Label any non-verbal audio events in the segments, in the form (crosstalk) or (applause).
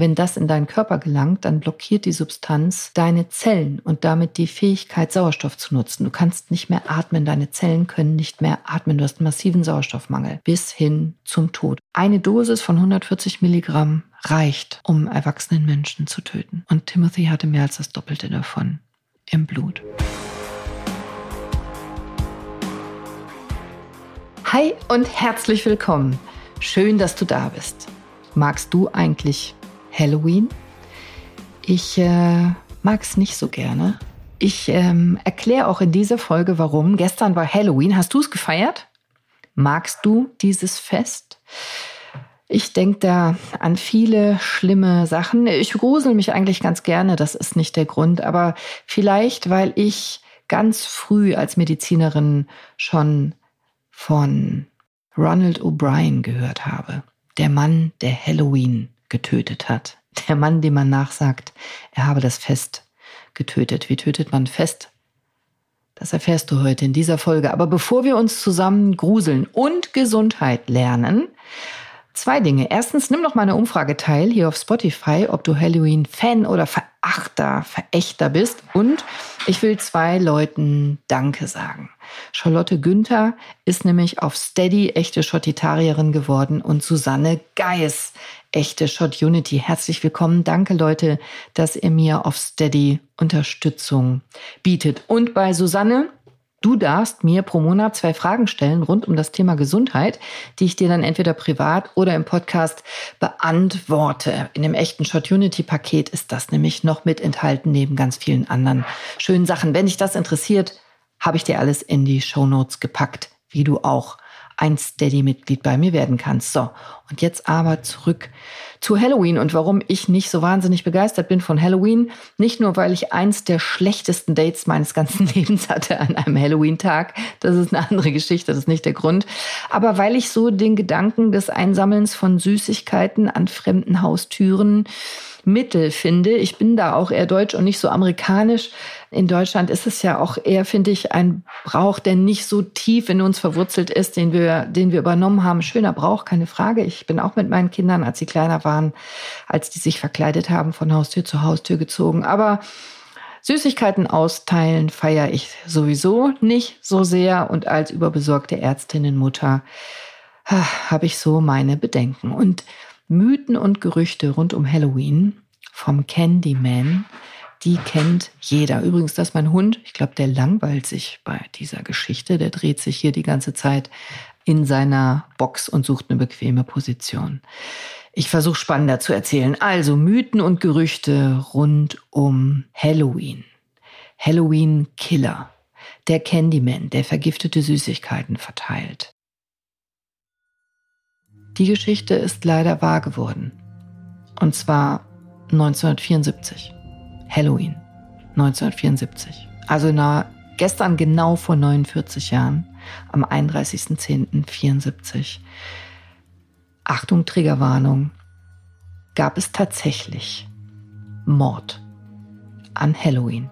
Wenn das in deinen Körper gelangt, dann blockiert die Substanz deine Zellen und damit die Fähigkeit, Sauerstoff zu nutzen. Du kannst nicht mehr atmen, deine Zellen können nicht mehr atmen. Du hast einen massiven Sauerstoffmangel bis hin zum Tod. Eine Dosis von 140 Milligramm reicht, um erwachsenen Menschen zu töten. Und Timothy hatte mehr als das Doppelte davon im Blut. Hi und herzlich willkommen. Schön, dass du da bist. Magst du eigentlich Halloween. Ich äh, mag es nicht so gerne. Ich ähm, erkläre auch in dieser Folge, warum. Gestern war Halloween. Hast du es gefeiert? Magst du dieses Fest? Ich denke da an viele schlimme Sachen. Ich grusel mich eigentlich ganz gerne, das ist nicht der Grund, aber vielleicht, weil ich ganz früh als Medizinerin schon von Ronald O'Brien gehört habe. Der Mann, der Halloween getötet hat. Der Mann, dem man nachsagt, er habe das Fest getötet. Wie tötet man Fest? Das erfährst du heute in dieser Folge. Aber bevor wir uns zusammen gruseln und Gesundheit lernen, Zwei Dinge. Erstens, nimm doch mal eine Umfrage teil hier auf Spotify, ob du Halloween-Fan oder Verachter, Verächter bist. Und ich will zwei Leuten Danke sagen. Charlotte Günther ist nämlich auf Steady echte Schottitarierin geworden und Susanne Geis echte Shot Unity. Herzlich willkommen. Danke Leute, dass ihr mir auf Steady Unterstützung bietet. Und bei Susanne, Du darfst mir pro Monat zwei Fragen stellen rund um das Thema Gesundheit, die ich dir dann entweder privat oder im Podcast beantworte. In dem echten Shot Unity Paket ist das nämlich noch mit enthalten, neben ganz vielen anderen schönen Sachen. Wenn dich das interessiert, habe ich dir alles in die Show Notes gepackt, wie du auch ein Steady-Mitglied bei mir werden kannst. So, und jetzt aber zurück zu Halloween und warum ich nicht so wahnsinnig begeistert bin von Halloween. Nicht nur, weil ich eins der schlechtesten Dates meines ganzen (laughs) Lebens hatte an einem Halloween-Tag. Das ist eine andere Geschichte, das ist nicht der Grund. Aber weil ich so den Gedanken des Einsammelns von Süßigkeiten an fremden Haustüren Mittel finde. Ich bin da auch eher deutsch und nicht so amerikanisch. In Deutschland ist es ja auch eher, finde ich, ein Brauch, der nicht so tief in uns verwurzelt ist, den wir, den wir übernommen haben. Schöner Brauch, keine Frage. Ich bin auch mit meinen Kindern, als sie kleiner waren, als die sich verkleidet haben, von Haustür zu Haustür gezogen. Aber Süßigkeiten austeilen feiere ich sowieso nicht so sehr und als überbesorgte Ärztinnenmutter habe ich so meine Bedenken. Und Mythen und Gerüchte rund um Halloween vom Candyman, die kennt jeder. Übrigens, das ist mein Hund. Ich glaube, der langweilt sich bei dieser Geschichte. Der dreht sich hier die ganze Zeit in seiner Box und sucht eine bequeme Position. Ich versuche spannender zu erzählen. Also Mythen und Gerüchte rund um Halloween. Halloween Killer. Der Candyman, der vergiftete Süßigkeiten verteilt. Die Geschichte ist leider wahr geworden. Und zwar 1974. Halloween 1974. Also na, gestern genau vor 49 Jahren, am 31.10.74. Achtung, Triggerwarnung. Gab es tatsächlich Mord an Halloween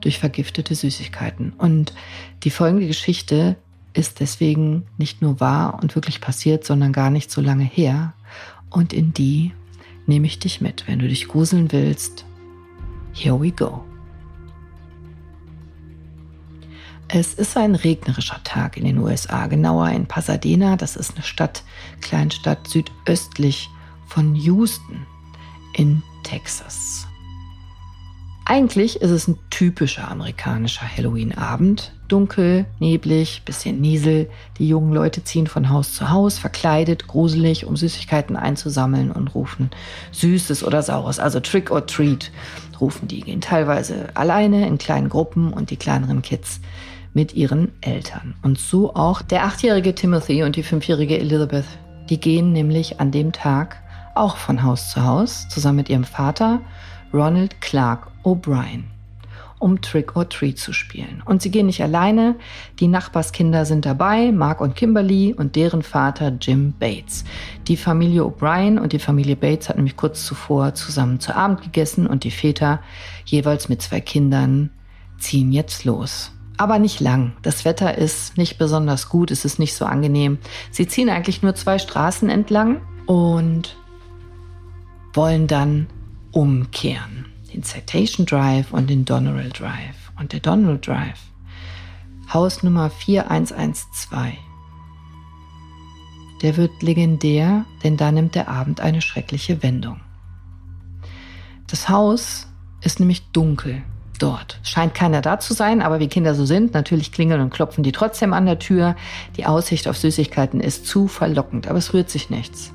durch vergiftete Süßigkeiten. Und die folgende Geschichte ist deswegen nicht nur wahr und wirklich passiert, sondern gar nicht so lange her. Und in die nehme ich dich mit. Wenn du dich gruseln willst, here we go. Es ist ein regnerischer Tag in den USA, genauer in Pasadena. Das ist eine Stadt, Kleinstadt südöstlich von Houston in Texas. Eigentlich ist es ein typischer amerikanischer Halloween-Abend. Dunkel, neblig, bisschen Niesel. Die jungen Leute ziehen von Haus zu Haus, verkleidet, gruselig, um Süßigkeiten einzusammeln und rufen Süßes oder Saures, also Trick or Treat, rufen die. Gehen teilweise alleine in kleinen Gruppen und die kleineren Kids mit ihren Eltern. Und so auch der achtjährige Timothy und die fünfjährige Elizabeth. Die gehen nämlich an dem Tag auch von Haus zu Haus zusammen mit ihrem Vater Ronald Clark O'Brien, um Trick or Treat zu spielen. Und sie gehen nicht alleine, die Nachbarskinder sind dabei, Mark und Kimberly und deren Vater Jim Bates. Die Familie O'Brien und die Familie Bates hat nämlich kurz zuvor zusammen zu Abend gegessen und die Väter, jeweils mit zwei Kindern, ziehen jetzt los. Aber nicht lang. Das Wetter ist nicht besonders gut, es ist nicht so angenehm. Sie ziehen eigentlich nur zwei Straßen entlang und wollen dann umkehren. Den Citation Drive und den Donneral Drive. Und der Donneral Drive, Hausnummer 4112, der wird legendär, denn da nimmt der Abend eine schreckliche Wendung. Das Haus ist nämlich dunkel dort. Scheint keiner da zu sein, aber wie Kinder so sind, natürlich klingeln und klopfen die trotzdem an der Tür. Die Aussicht auf Süßigkeiten ist zu verlockend, aber es rührt sich nichts.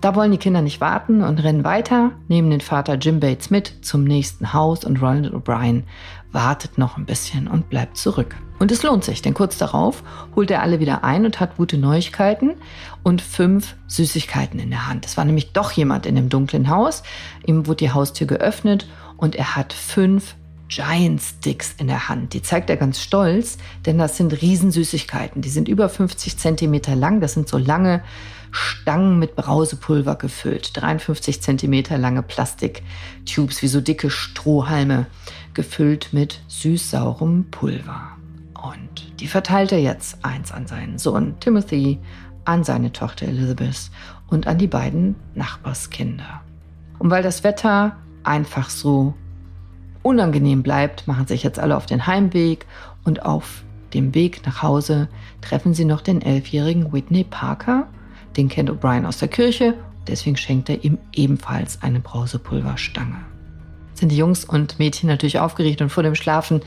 Da wollen die Kinder nicht warten und rennen weiter, nehmen den Vater Jim Bates mit zum nächsten Haus und Ronald O'Brien wartet noch ein bisschen und bleibt zurück. Und es lohnt sich, denn kurz darauf holt er alle wieder ein und hat gute Neuigkeiten und fünf Süßigkeiten in der Hand. Es war nämlich doch jemand in dem dunklen Haus. Ihm wurde die Haustür geöffnet und er hat fünf Giant Sticks in der Hand. Die zeigt er ganz stolz, denn das sind Riesensüßigkeiten. Die sind über 50 Zentimeter lang. Das sind so lange Stangen mit Brausepulver gefüllt. 53 Zentimeter lange Plastiktubes, wie so dicke Strohhalme, gefüllt mit süß-saurem Pulver. Und die verteilt er jetzt eins an seinen Sohn Timothy, an seine Tochter Elizabeth und an die beiden Nachbarskinder. Und weil das Wetter einfach so unangenehm bleibt, machen sich jetzt alle auf den Heimweg und auf dem Weg nach Hause treffen sie noch den elfjährigen Whitney Parker. Den kennt O'Brien aus der Kirche, deswegen schenkt er ihm ebenfalls eine Brausepulverstange. Sind die Jungs und Mädchen natürlich aufgeregt und vor dem Schlafen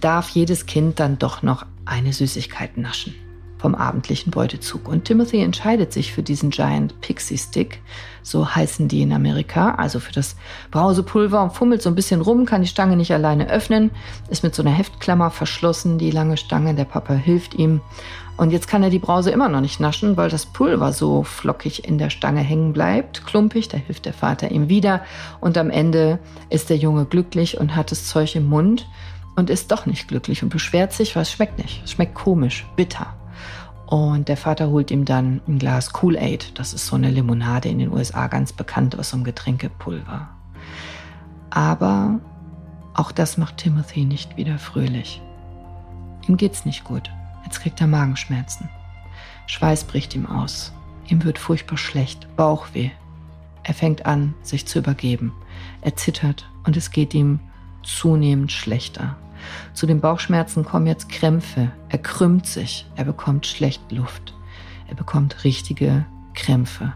darf jedes Kind dann doch noch eine Süßigkeit naschen vom abendlichen Beutezug. Und Timothy entscheidet sich für diesen Giant Pixie Stick, so heißen die in Amerika, also für das Brausepulver und fummelt so ein bisschen rum, kann die Stange nicht alleine öffnen, ist mit so einer Heftklammer verschlossen, die lange Stange, der Papa hilft ihm. Und jetzt kann er die Brause immer noch nicht naschen, weil das Pulver so flockig in der Stange hängen bleibt, klumpig, da hilft der Vater ihm wieder und am Ende ist der Junge glücklich und hat das Zeug im Mund und ist doch nicht glücklich und beschwert sich, weil es schmeckt nicht. Es schmeckt komisch, bitter. Und der Vater holt ihm dann ein Glas Kool-Aid. Das ist so eine Limonade in den USA ganz bekannt aus so einem Getränkepulver. Aber auch das macht Timothy nicht wieder fröhlich. Ihm geht's nicht gut. Jetzt kriegt er Magenschmerzen. Schweiß bricht ihm aus. Ihm wird furchtbar schlecht, Bauchweh. Er fängt an, sich zu übergeben. Er zittert und es geht ihm zunehmend schlechter. Zu den Bauchschmerzen kommen jetzt Krämpfe. Er krümmt sich. Er bekommt schlecht Luft. Er bekommt richtige Krämpfe.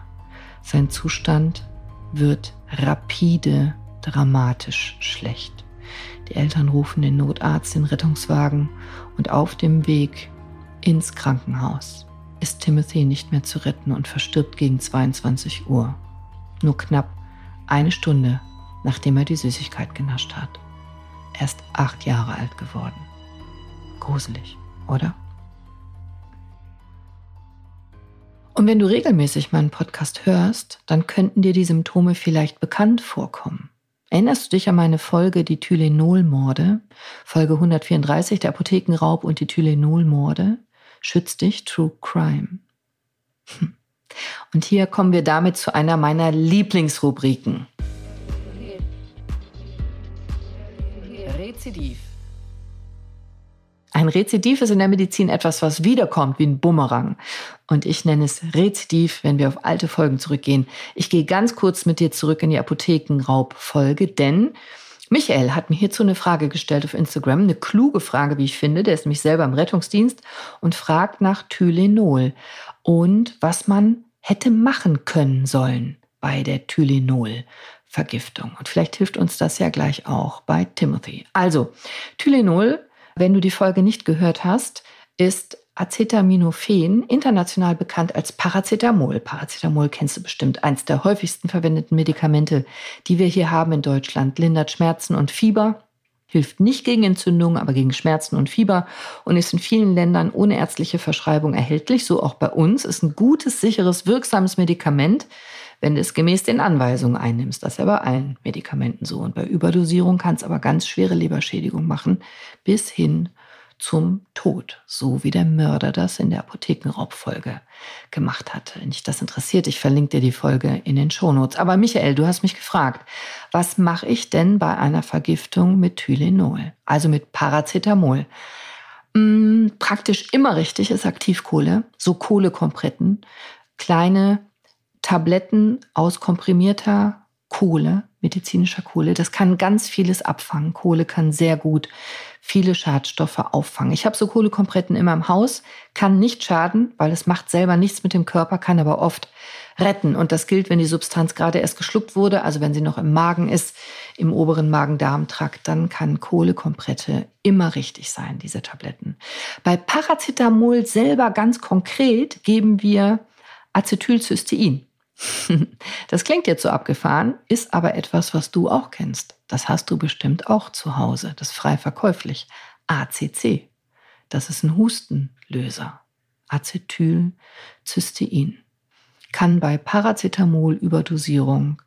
Sein Zustand wird rapide, dramatisch schlecht. Die Eltern rufen den Notarzt, den Rettungswagen und auf dem Weg ins Krankenhaus ist Timothy nicht mehr zu retten und verstirbt gegen 22 Uhr. Nur knapp eine Stunde, nachdem er die Süßigkeit genascht hat erst acht Jahre alt geworden. Gruselig, oder? Und wenn du regelmäßig meinen Podcast hörst, dann könnten dir die Symptome vielleicht bekannt vorkommen. Erinnerst du dich an meine Folge Die Tylenol-Morde? Folge 134, der Apothekenraub und die Tylenol-Morde? Schütz dich, True Crime. Hm. Und hier kommen wir damit zu einer meiner Lieblingsrubriken. Rezidiv. Ein Rezidiv ist in der Medizin etwas, was wiederkommt wie ein Bumerang. Und ich nenne es Rezidiv, wenn wir auf alte Folgen zurückgehen. Ich gehe ganz kurz mit dir zurück in die Apothekenraubfolge, denn Michael hat mir hierzu eine Frage gestellt auf Instagram, eine kluge Frage, wie ich finde. Der ist nämlich selber im Rettungsdienst und fragt nach Tylenol und was man hätte machen können sollen bei der Tylenol. Vergiftung. Und vielleicht hilft uns das ja gleich auch bei Timothy. Also, Tylenol, wenn du die Folge nicht gehört hast, ist Acetaminophen, international bekannt als Paracetamol. Paracetamol kennst du bestimmt, eins der häufigsten verwendeten Medikamente, die wir hier haben in Deutschland, lindert Schmerzen und Fieber, hilft nicht gegen Entzündungen, aber gegen Schmerzen und Fieber und ist in vielen Ländern ohne ärztliche Verschreibung erhältlich, so auch bei uns, ist ein gutes, sicheres, wirksames Medikament, wenn du es gemäß den Anweisungen einnimmst. Das ist ja bei allen Medikamenten so. Und bei Überdosierung kann es aber ganz schwere Leberschädigung machen, bis hin zum Tod, so wie der Mörder das in der Apothekenraubfolge gemacht hat. Wenn dich das interessiert, ich verlinke dir die Folge in den Shownotes. Aber Michael, du hast mich gefragt, was mache ich denn bei einer Vergiftung mit Tylenol, also mit Paracetamol? Hm, praktisch immer richtig ist Aktivkohle, so Kohlekompretten, kleine Tabletten aus komprimierter Kohle, medizinischer Kohle. Das kann ganz vieles abfangen. Kohle kann sehr gut viele Schadstoffe auffangen. Ich habe so Kohlekompretten immer im Haus, kann nicht schaden, weil es macht selber nichts mit dem Körper, kann aber oft retten. Und das gilt, wenn die Substanz gerade erst geschluckt wurde, also wenn sie noch im Magen ist, im oberen Magen-Darm-Trakt, dann kann Kohlekomprette immer richtig sein, diese Tabletten. Bei Paracetamol selber ganz konkret geben wir Acetylcystein. (laughs) Das klingt jetzt so abgefahren, ist aber etwas, was du auch kennst. Das hast du bestimmt auch zu Hause. Das ist frei verkäuflich. ACC. Das ist ein Hustenlöser. Acetylcystein kann bei Paracetamol-Überdosierung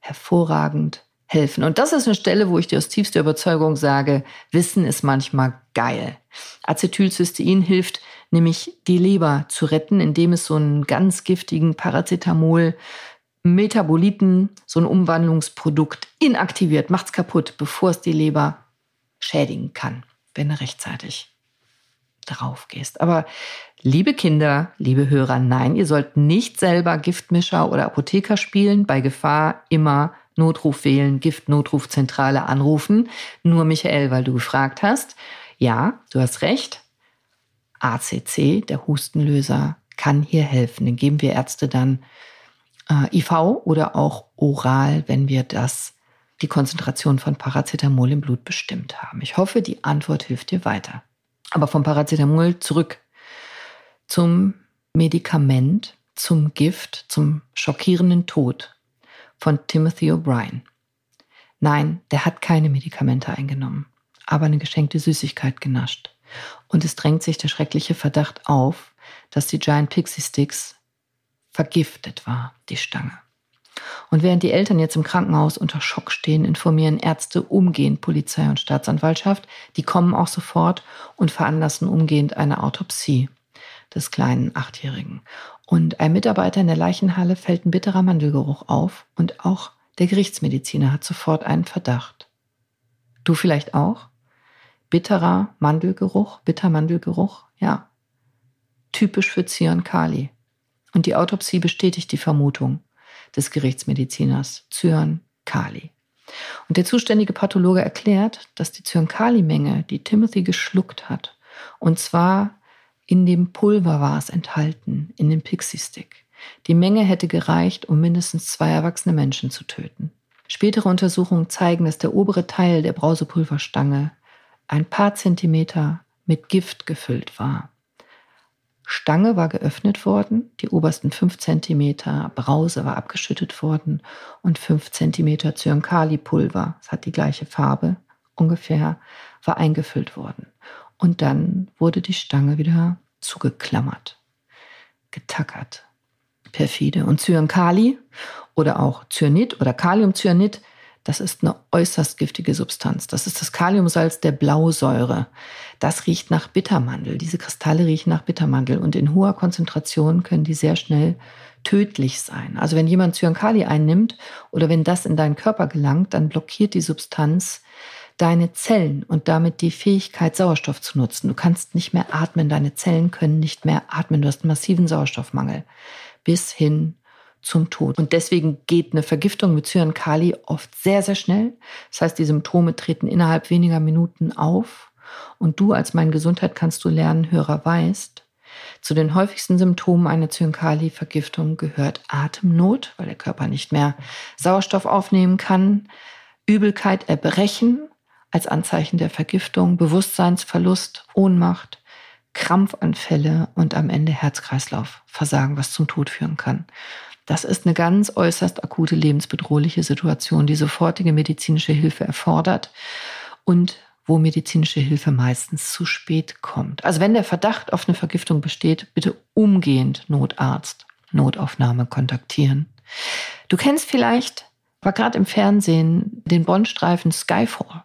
hervorragend helfen. Und das ist eine Stelle, wo ich dir aus tiefster Überzeugung sage, Wissen ist manchmal geil. Acetylcystein hilft nämlich die Leber zu retten, indem es so einen ganz giftigen Paracetamol Metaboliten, so ein Umwandlungsprodukt inaktiviert, macht's kaputt, bevor es die Leber schädigen kann, wenn er rechtzeitig drauf gehst. Aber liebe Kinder, liebe Hörer, nein, ihr sollt nicht selber Giftmischer oder Apotheker spielen. Bei Gefahr immer Notruf wählen, Giftnotrufzentrale anrufen. Nur Michael, weil du gefragt hast. Ja, du hast recht. ACC, der Hustenlöser, kann hier helfen. Den geben wir Ärzte dann äh, IV oder auch oral, wenn wir das die Konzentration von Paracetamol im Blut bestimmt haben. Ich hoffe, die Antwort hilft dir weiter. Aber vom Paracetamol zurück zum Medikament, zum Gift, zum schockierenden Tod von Timothy O'Brien. Nein, der hat keine Medikamente eingenommen, aber eine geschenkte Süßigkeit genascht. Und es drängt sich der schreckliche Verdacht auf, dass die Giant Pixie Sticks vergiftet war, die Stange. Und während die Eltern jetzt im Krankenhaus unter Schock stehen, informieren Ärzte umgehend Polizei und Staatsanwaltschaft. Die kommen auch sofort und veranlassen umgehend eine Autopsie des kleinen Achtjährigen. Und ein Mitarbeiter in der Leichenhalle fällt ein bitterer Mandelgeruch auf und auch der Gerichtsmediziner hat sofort einen Verdacht. Du vielleicht auch? Bitterer Mandelgeruch, Bittermandelgeruch, ja. Typisch für Cyankali. Und die Autopsie bestätigt die Vermutung des Gerichtsmediziners Cyan Kali. Und der zuständige Pathologe erklärt, dass die Cyankali-Menge, die Timothy geschluckt hat, und zwar in dem Pulver war es enthalten, in dem Pixie-Stick. Die Menge hätte gereicht, um mindestens zwei erwachsene Menschen zu töten. Spätere Untersuchungen zeigen, dass der obere Teil der Brausepulverstange ein paar Zentimeter mit Gift gefüllt war. Stange war geöffnet worden, die obersten fünf Zentimeter Brause war abgeschüttet worden und fünf Zentimeter Zyankali-Pulver, es hat die gleiche Farbe ungefähr, war eingefüllt worden. Und dann wurde die Stange wieder zugeklammert, getackert. Perfide. Und Zyankali oder auch Cyanid oder Kaliumcyanid das ist eine äußerst giftige Substanz. Das ist das Kaliumsalz der Blausäure. Das riecht nach Bittermandel. Diese Kristalle riechen nach Bittermandel und in hoher Konzentration können die sehr schnell tödlich sein. Also wenn jemand Cyankali einnimmt oder wenn das in deinen Körper gelangt, dann blockiert die Substanz deine Zellen und damit die Fähigkeit, Sauerstoff zu nutzen. Du kannst nicht mehr atmen, deine Zellen können nicht mehr atmen, du hast einen massiven Sauerstoffmangel bis hin zum Tod. Und deswegen geht eine Vergiftung mit Cyankali oft sehr, sehr schnell. Das heißt, die Symptome treten innerhalb weniger Minuten auf. Und du als mein Gesundheit kannst du lernen, Hörer weißt, zu den häufigsten Symptomen einer Cyankali-Vergiftung gehört Atemnot, weil der Körper nicht mehr Sauerstoff aufnehmen kann, Übelkeit, Erbrechen als Anzeichen der Vergiftung, Bewusstseinsverlust, Ohnmacht, Krampfanfälle und am Ende Herz-Kreislauf-Versagen, was zum Tod führen kann. Das ist eine ganz äußerst akute lebensbedrohliche Situation, die sofortige medizinische Hilfe erfordert und wo medizinische Hilfe meistens zu spät kommt. Also wenn der Verdacht auf eine Vergiftung besteht, bitte umgehend Notarzt, Notaufnahme kontaktieren. Du kennst vielleicht, war gerade im Fernsehen, den Bond-Streifen Skyfall.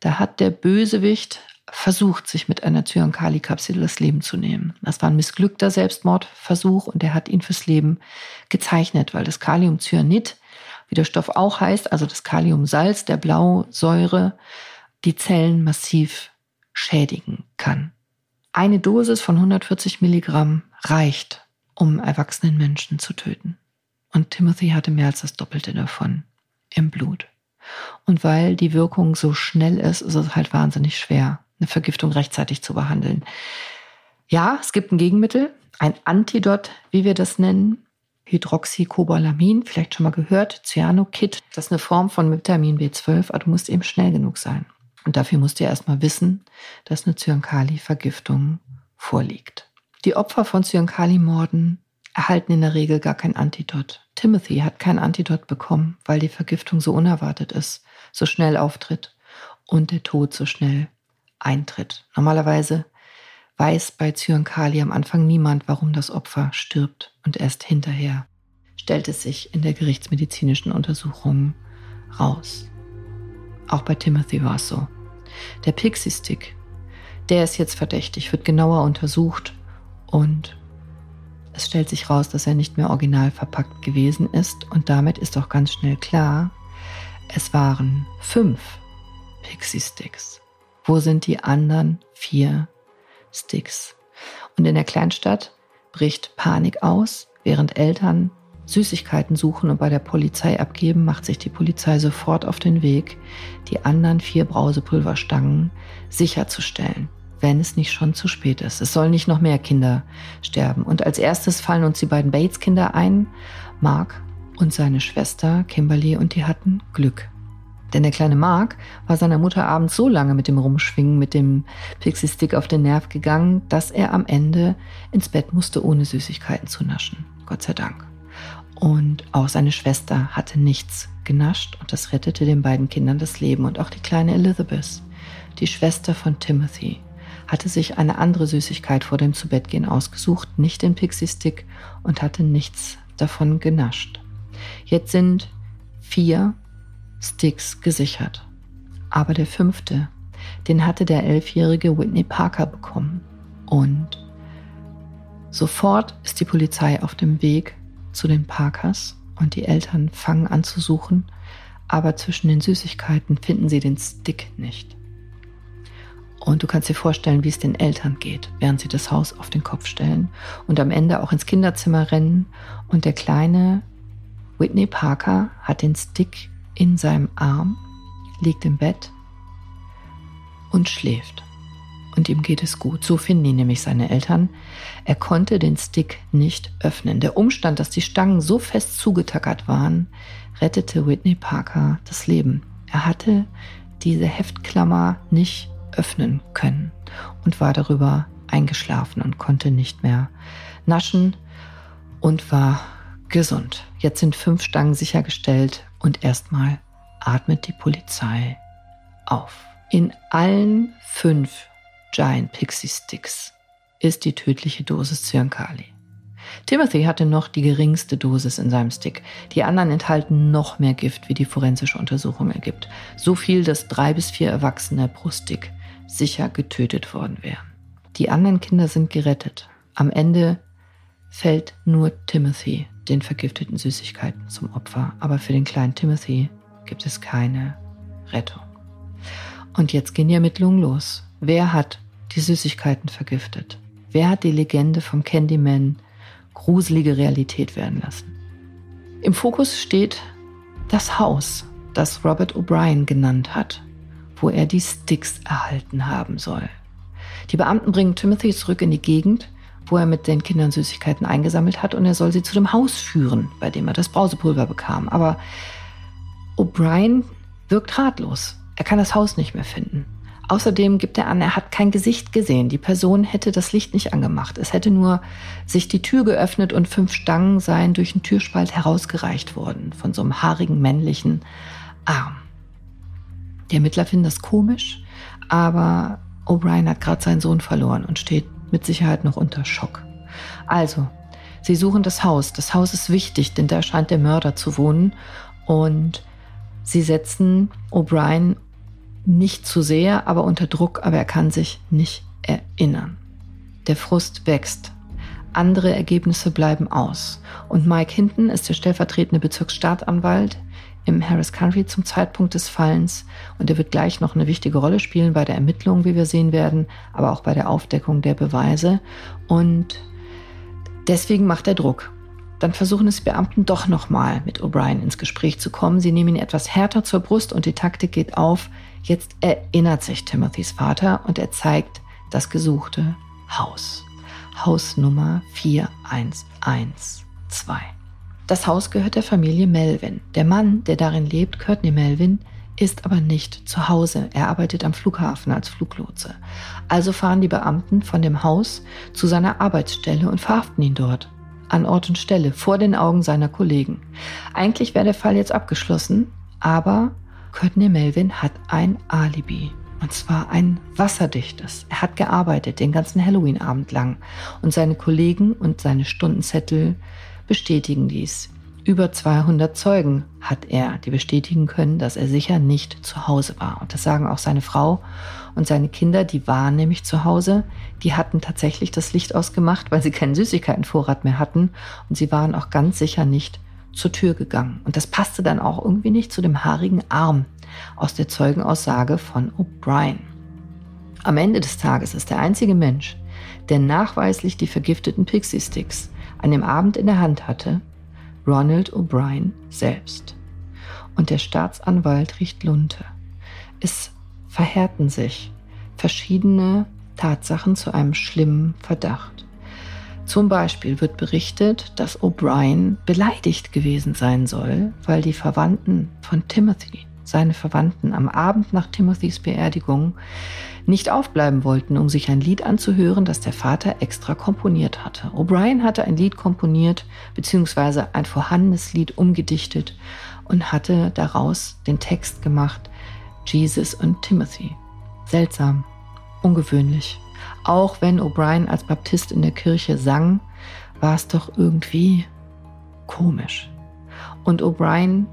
Da hat der Bösewicht versucht, sich mit einer Zyankali-Kapsel das Leben zu nehmen. Das war ein missglückter Selbstmordversuch und er hat ihn fürs Leben gezeichnet, weil das Kaliumcyanid, wie der Stoff auch heißt, also das Kaliumsalz der Blausäure, die Zellen massiv schädigen kann. Eine Dosis von 140 Milligramm reicht, um erwachsenen Menschen zu töten. Und Timothy hatte mehr als das Doppelte davon. im Blut. Und weil die Wirkung so schnell ist, ist es halt wahnsinnig schwer, eine Vergiftung rechtzeitig zu behandeln. Ja, es gibt ein Gegenmittel, ein Antidot, wie wir das nennen. Hydroxycobalamin, vielleicht schon mal gehört, Cyanokit, das ist eine Form von Vitamin B12, aber du musst eben schnell genug sein. Und dafür musst du erstmal wissen, dass eine Zyankali-Vergiftung vorliegt. Die Opfer von Zyankali-Morden erhalten in der Regel gar kein Antidot. Timothy hat kein Antidot bekommen, weil die Vergiftung so unerwartet ist, so schnell auftritt und der Tod so schnell eintritt. Normalerweise weiß bei Zyankali am Anfang niemand, warum das Opfer stirbt und erst hinterher stellt es sich in der gerichtsmedizinischen Untersuchung raus. Auch bei Timothy war es so. Der Pixie-Stick, der ist jetzt verdächtig, wird genauer untersucht und es stellt sich raus, dass er nicht mehr original verpackt gewesen ist und damit ist auch ganz schnell klar, es waren fünf Pixie-Sticks. Wo sind die anderen vier Sticks. Und in der Kleinstadt bricht Panik aus, während Eltern Süßigkeiten suchen und bei der Polizei abgeben, macht sich die Polizei sofort auf den Weg, die anderen vier Brausepulverstangen sicherzustellen, wenn es nicht schon zu spät ist. Es sollen nicht noch mehr Kinder sterben. Und als erstes fallen uns die beiden Bates-Kinder ein, Mark und seine Schwester Kimberly, und die hatten Glück. Denn der kleine Mark war seiner Mutter abends so lange mit dem Rumschwingen, mit dem Pixie-Stick auf den Nerv gegangen, dass er am Ende ins Bett musste, ohne Süßigkeiten zu naschen. Gott sei Dank. Und auch seine Schwester hatte nichts genascht und das rettete den beiden Kindern das Leben. Und auch die kleine Elizabeth, die Schwester von Timothy, hatte sich eine andere Süßigkeit vor dem Zubettgehen ausgesucht, nicht den Pixie-Stick und hatte nichts davon genascht. Jetzt sind vier Sticks gesichert. Aber der fünfte, den hatte der elfjährige Whitney Parker bekommen. Und sofort ist die Polizei auf dem Weg zu den Parkers und die Eltern fangen an zu suchen, aber zwischen den Süßigkeiten finden sie den Stick nicht. Und du kannst dir vorstellen, wie es den Eltern geht, während sie das Haus auf den Kopf stellen und am Ende auch ins Kinderzimmer rennen. Und der kleine Whitney Parker hat den Stick in seinem Arm, liegt im Bett und schläft. Und ihm geht es gut. So finden ihn nämlich seine Eltern. Er konnte den Stick nicht öffnen. Der Umstand, dass die Stangen so fest zugetackert waren, rettete Whitney Parker das Leben. Er hatte diese Heftklammer nicht öffnen können und war darüber eingeschlafen und konnte nicht mehr naschen und war gesund. Jetzt sind fünf Stangen sichergestellt und erstmal atmet die Polizei auf. In allen fünf Giant Pixie Sticks ist die tödliche Dosis Zyankali. Timothy hatte noch die geringste Dosis in seinem Stick. Die anderen enthalten noch mehr Gift, wie die forensische Untersuchung ergibt. So viel, dass drei bis vier Erwachsene pro Stick sicher getötet worden wären. Die anderen Kinder sind gerettet. Am Ende fällt nur Timothy den vergifteten Süßigkeiten zum Opfer, aber für den kleinen Timothy gibt es keine Rettung. Und jetzt gehen die Ermittlungen los. Wer hat die Süßigkeiten vergiftet? Wer hat die Legende vom Candyman gruselige Realität werden lassen? Im Fokus steht das Haus, das Robert O'Brien genannt hat, wo er die Sticks erhalten haben soll. Die Beamten bringen Timothy zurück in die Gegend, wo er mit den Kindern Süßigkeiten eingesammelt hat und er soll sie zu dem Haus führen, bei dem er das Brausepulver bekam. Aber O'Brien wirkt ratlos. Er kann das Haus nicht mehr finden. Außerdem gibt er an, er hat kein Gesicht gesehen. Die Person hätte das Licht nicht angemacht. Es hätte nur sich die Tür geöffnet und fünf Stangen seien durch den Türspalt herausgereicht worden von so einem haarigen männlichen Arm. Die Ermittler finden das komisch, aber O'Brien hat gerade seinen Sohn verloren und steht mit Sicherheit noch unter Schock. Also, sie suchen das Haus. Das Haus ist wichtig, denn da scheint der Mörder zu wohnen. Und sie setzen O'Brien nicht zu sehr, aber unter Druck, aber er kann sich nicht erinnern. Der Frust wächst. Andere Ergebnisse bleiben aus. Und Mike Hinton ist der stellvertretende Bezirksstaatsanwalt im Harris County zum Zeitpunkt des Fallens und er wird gleich noch eine wichtige Rolle spielen bei der Ermittlung, wie wir sehen werden, aber auch bei der Aufdeckung der Beweise und deswegen macht er Druck. Dann versuchen es Beamten doch nochmal mit O'Brien ins Gespräch zu kommen. Sie nehmen ihn etwas härter zur Brust und die Taktik geht auf. Jetzt erinnert sich Timothys Vater und er zeigt das gesuchte Haus. Hausnummer 4112. Das Haus gehört der Familie Melvin. Der Mann, der darin lebt, Courtney Melvin, ist aber nicht zu Hause. Er arbeitet am Flughafen als Fluglotse. Also fahren die Beamten von dem Haus zu seiner Arbeitsstelle und verhaften ihn dort. An Ort und Stelle, vor den Augen seiner Kollegen. Eigentlich wäre der Fall jetzt abgeschlossen, aber Courtney Melvin hat ein Alibi. Und zwar ein wasserdichtes. Er hat gearbeitet den ganzen Halloween-Abend lang. Und seine Kollegen und seine Stundenzettel bestätigen dies. Über 200 Zeugen hat er, die bestätigen können, dass er sicher nicht zu Hause war. Und das sagen auch seine Frau und seine Kinder, die waren nämlich zu Hause. Die hatten tatsächlich das Licht ausgemacht, weil sie keinen Süßigkeitenvorrat mehr hatten. Und sie waren auch ganz sicher nicht zur Tür gegangen. Und das passte dann auch irgendwie nicht zu dem haarigen Arm aus der Zeugenaussage von O'Brien. Am Ende des Tages ist der einzige Mensch, der nachweislich die vergifteten Pixie Sticks an dem Abend in der Hand hatte, Ronald O'Brien selbst. Und der Staatsanwalt riecht Lunte. Es verhärten sich verschiedene Tatsachen zu einem schlimmen Verdacht. Zum Beispiel wird berichtet, dass O'Brien beleidigt gewesen sein soll, weil die Verwandten von Timothy, seine Verwandten, am Abend nach Timothys Beerdigung nicht aufbleiben wollten, um sich ein Lied anzuhören, das der Vater extra komponiert hatte. O'Brien hatte ein Lied komponiert, beziehungsweise ein vorhandenes Lied umgedichtet und hatte daraus den Text gemacht, Jesus und Timothy. Seltsam, ungewöhnlich. Auch wenn O'Brien als Baptist in der Kirche sang, war es doch irgendwie komisch. Und O'Brien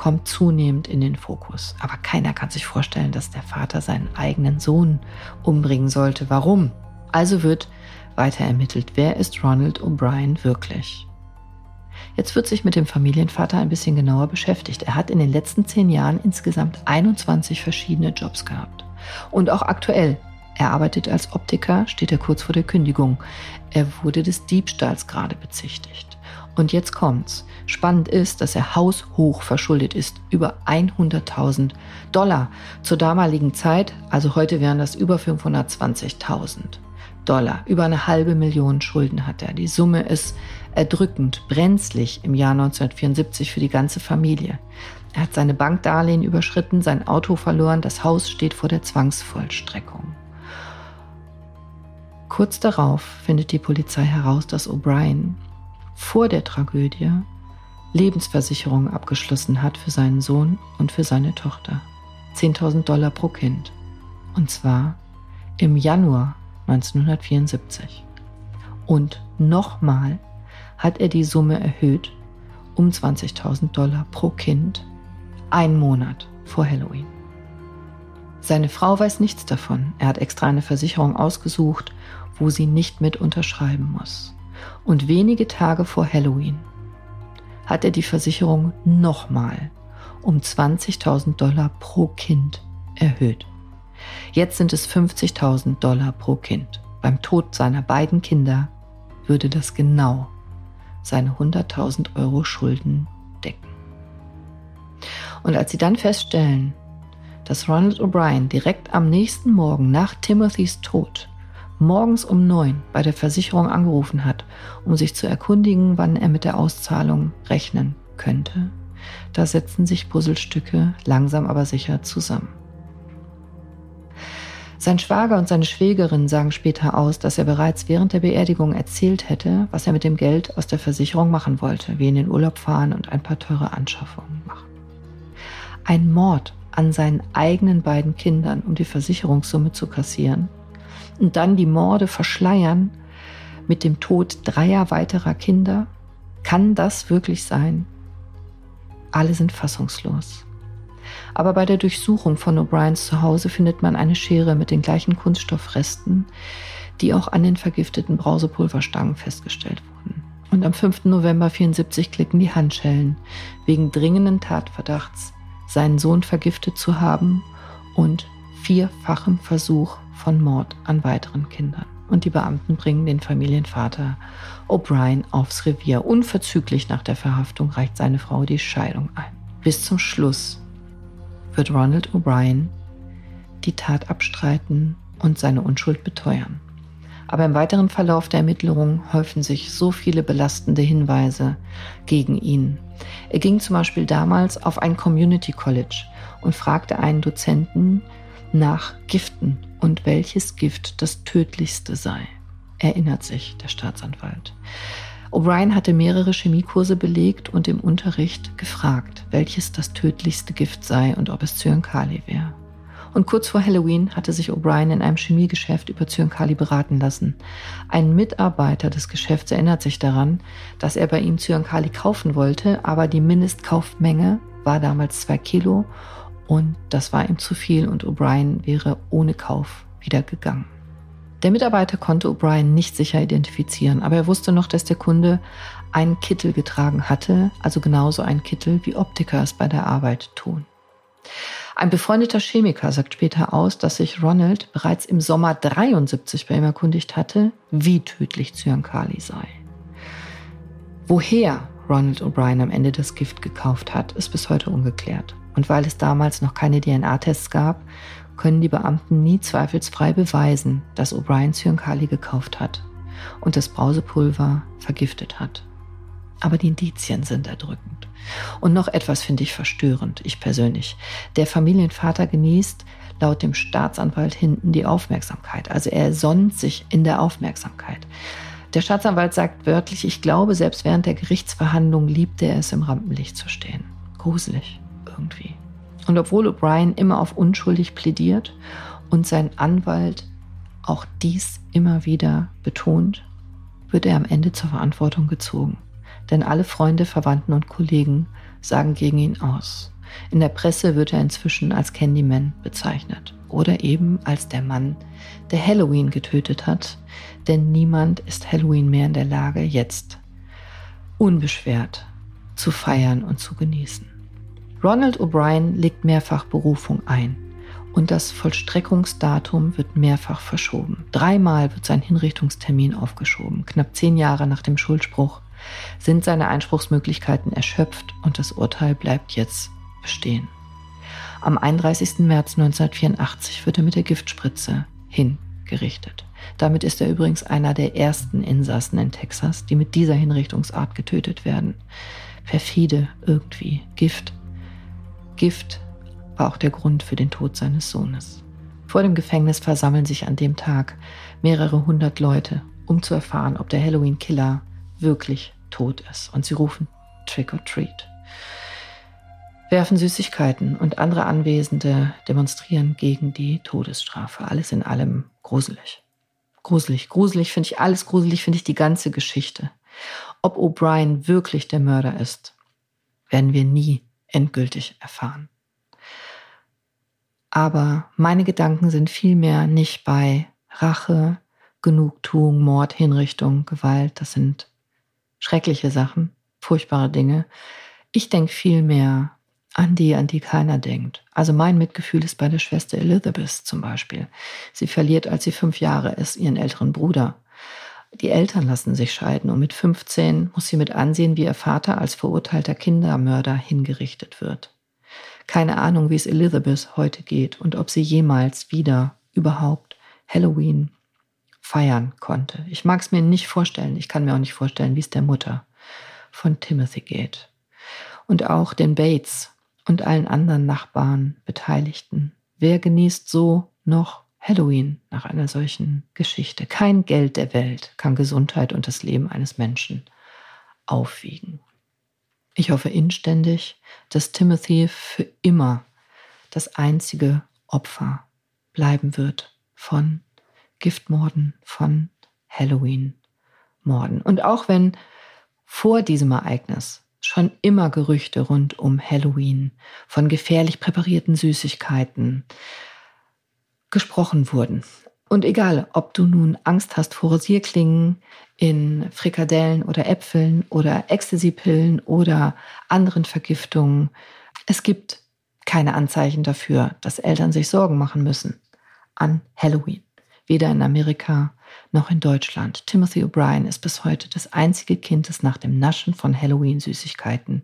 kommt zunehmend in den Fokus. Aber keiner kann sich vorstellen, dass der Vater seinen eigenen Sohn umbringen sollte. Warum? Also wird weiter ermittelt, wer ist Ronald O'Brien wirklich? Jetzt wird sich mit dem Familienvater ein bisschen genauer beschäftigt. Er hat in den letzten zehn Jahren insgesamt 21 verschiedene Jobs gehabt. Und auch aktuell. Er arbeitet als Optiker, steht er kurz vor der Kündigung. Er wurde des Diebstahls gerade bezichtigt. Und jetzt kommt's. Spannend ist, dass er haushoch verschuldet ist, über 100.000 Dollar. Zur damaligen Zeit, also heute wären das über 520.000 Dollar. Über eine halbe Million Schulden hat er. Die Summe ist erdrückend, brenzlig im Jahr 1974 für die ganze Familie. Er hat seine Bankdarlehen überschritten, sein Auto verloren, das Haus steht vor der Zwangsvollstreckung. Kurz darauf findet die Polizei heraus, dass O'Brien vor der Tragödie Lebensversicherung abgeschlossen hat für seinen Sohn und für seine Tochter. 10.000 Dollar pro Kind. Und zwar im Januar 1974. Und nochmal hat er die Summe erhöht um 20.000 Dollar pro Kind, ein Monat vor Halloween. Seine Frau weiß nichts davon. Er hat extra eine Versicherung ausgesucht, wo sie nicht mit unterschreiben muss. Und wenige Tage vor Halloween hat er die Versicherung nochmal um 20.000 Dollar pro Kind erhöht. Jetzt sind es 50.000 Dollar pro Kind. Beim Tod seiner beiden Kinder würde das genau seine 100.000 Euro Schulden decken. Und als sie dann feststellen, dass Ronald O'Brien direkt am nächsten Morgen nach Timothys Tod morgens um neun bei der Versicherung angerufen hat, um sich zu erkundigen, wann er mit der Auszahlung rechnen könnte. Da setzen sich Puzzlestücke langsam aber sicher zusammen. Sein Schwager und seine Schwägerin sagen später aus, dass er bereits während der Beerdigung erzählt hätte, was er mit dem Geld aus der Versicherung machen wollte, wie in den Urlaub fahren und ein paar teure Anschaffungen machen. Ein Mord an seinen eigenen beiden Kindern, um die Versicherungssumme zu kassieren, und dann die Morde verschleiern mit dem Tod dreier weiterer Kinder? Kann das wirklich sein? Alle sind fassungslos. Aber bei der Durchsuchung von O'Briens Zuhause findet man eine Schere mit den gleichen Kunststoffresten, die auch an den vergifteten Brausepulverstangen festgestellt wurden. Und am 5. November 74 klicken die Handschellen wegen dringenden Tatverdachts, seinen Sohn vergiftet zu haben und vierfachem Versuch von Mord an weiteren Kindern. und die Beamten bringen den Familienvater O'Brien aufs Revier. Unverzüglich nach der Verhaftung reicht seine Frau die Scheidung ein. Bis zum Schluss wird Ronald O'Brien die Tat abstreiten und seine Unschuld beteuern. Aber im weiteren Verlauf der Ermittlungen häufen sich so viele belastende Hinweise gegen ihn. Er ging zum Beispiel damals auf ein Community College und fragte einen Dozenten nach Giften und welches Gift das tödlichste sei. Erinnert sich der Staatsanwalt. O'Brien hatte mehrere Chemiekurse belegt und im Unterricht gefragt, welches das tödlichste Gift sei und ob es Zyankali wäre. Und kurz vor Halloween hatte sich O'Brien in einem Chemiegeschäft über Zyankali beraten lassen. Ein Mitarbeiter des Geschäfts erinnert sich daran, dass er bei ihm Zyankali kaufen wollte, aber die Mindestkaufmenge war damals zwei Kilo und das war ihm zu viel und O'Brien wäre ohne Kauf wieder gegangen. Der Mitarbeiter konnte O'Brien nicht sicher identifizieren, aber er wusste noch, dass der Kunde einen Kittel getragen hatte, also genauso einen Kittel, wie Optiker es bei der Arbeit tun. Ein befreundeter Chemiker sagt später aus, dass sich Ronald bereits im Sommer 73 bei ihm erkundigt hatte, wie tödlich Zyankali sei. Woher Ronald O'Brien am Ende das Gift gekauft hat, ist bis heute ungeklärt. Und weil es damals noch keine DNA-Tests gab, können die Beamten nie zweifelsfrei beweisen, dass O'Brien Zyankali gekauft hat und das Brausepulver vergiftet hat. Aber die Indizien sind erdrückend. Und noch etwas finde ich verstörend, ich persönlich. Der Familienvater genießt laut dem Staatsanwalt hinten die Aufmerksamkeit. Also er sonnt sich in der Aufmerksamkeit. Der Staatsanwalt sagt wörtlich, ich glaube, selbst während der Gerichtsverhandlung liebte er es, im Rampenlicht zu stehen. Gruselig irgendwie. Und obwohl O'Brien immer auf unschuldig plädiert und sein Anwalt auch dies immer wieder betont, wird er am Ende zur Verantwortung gezogen denn alle Freunde, Verwandten und Kollegen sagen gegen ihn aus. In der Presse wird er inzwischen als Candyman bezeichnet oder eben als der Mann, der Halloween getötet hat, denn niemand ist Halloween mehr in der Lage, jetzt unbeschwert zu feiern und zu genießen. Ronald O'Brien legt mehrfach Berufung ein und das Vollstreckungsdatum wird mehrfach verschoben. Dreimal wird sein Hinrichtungstermin aufgeschoben, knapp zehn Jahre nach dem Schuldspruch sind seine Einspruchsmöglichkeiten erschöpft und das Urteil bleibt jetzt bestehen. Am 31. März 1984 wird er mit der Giftspritze hingerichtet. Damit ist er übrigens einer der ersten Insassen in Texas, die mit dieser Hinrichtungsart getötet werden. Perfide irgendwie. Gift. Gift war auch der Grund für den Tod seines Sohnes. Vor dem Gefängnis versammeln sich an dem Tag mehrere hundert Leute, um zu erfahren, ob der Halloween-Killer wirklich tot ist. Und sie rufen Trick or Treat. Werfen Süßigkeiten und andere Anwesende demonstrieren gegen die Todesstrafe. Alles in allem gruselig. Gruselig, gruselig finde ich alles gruselig, finde ich die ganze Geschichte. Ob O'Brien wirklich der Mörder ist, werden wir nie endgültig erfahren. Aber meine Gedanken sind vielmehr nicht bei Rache, Genugtuung, Mord, Hinrichtung, Gewalt. Das sind schreckliche Sachen, furchtbare Dinge. Ich denke viel mehr an die, an die keiner denkt. Also mein Mitgefühl ist bei der Schwester Elizabeth zum Beispiel. Sie verliert, als sie fünf Jahre ist, ihren älteren Bruder. Die Eltern lassen sich scheiden und mit 15 muss sie mit ansehen, wie ihr Vater als verurteilter Kindermörder hingerichtet wird. Keine Ahnung, wie es Elizabeth heute geht und ob sie jemals wieder überhaupt Halloween feiern konnte. Ich mag es mir nicht vorstellen. Ich kann mir auch nicht vorstellen, wie es der Mutter von Timothy geht. Und auch den Bates und allen anderen Nachbarn, Beteiligten. Wer genießt so noch Halloween nach einer solchen Geschichte? Kein Geld der Welt kann Gesundheit und das Leben eines Menschen aufwiegen. Ich hoffe inständig, dass Timothy für immer das einzige Opfer bleiben wird von Giftmorden, von Halloween-Morden. Und auch wenn vor diesem Ereignis schon immer Gerüchte rund um Halloween von gefährlich präparierten Süßigkeiten gesprochen wurden. Und egal, ob du nun Angst hast vor Rosierklingen in Frikadellen oder Äpfeln oder Ecstasy-Pillen oder anderen Vergiftungen, es gibt keine Anzeichen dafür, dass Eltern sich Sorgen machen müssen an Halloween. weder in Amerika noch in Deutschland. Timothy O'Brien ist bis heute das einzige Kind, das nach dem Naschen von Halloween-Süßigkeiten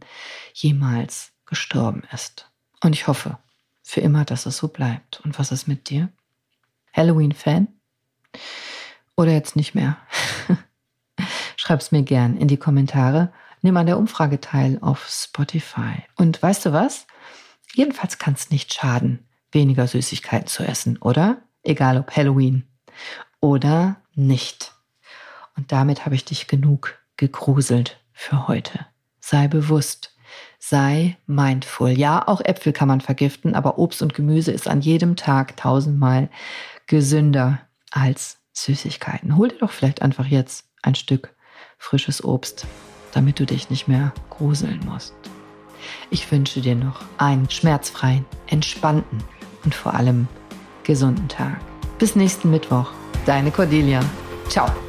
jemals gestorben ist. Und ich hoffe für immer, dass es so bleibt. Und was ist mit dir? Halloween-Fan? Oder jetzt nicht mehr? (laughs) Schreib's mir gern in die Kommentare. Nimm an der Umfrage teil auf Spotify. Und weißt du was? Jedenfalls kann es nicht schaden, weniger Süßigkeiten zu essen, oder? Egal ob Halloween oder nicht. Und damit habe ich dich genug gegruselt für heute. Sei bewusst, sei mindful. Ja, auch Äpfel kann man vergiften, aber Obst und Gemüse ist an jedem Tag tausendmal gesünder als Süßigkeiten. Hol dir doch vielleicht einfach jetzt ein Stück frisches Obst, damit du dich nicht mehr gruseln musst. Ich wünsche dir noch einen schmerzfreien, entspannten und vor allem gesunden Tag. Bis nächsten Mittwoch. Deine Cordelia. Ciao.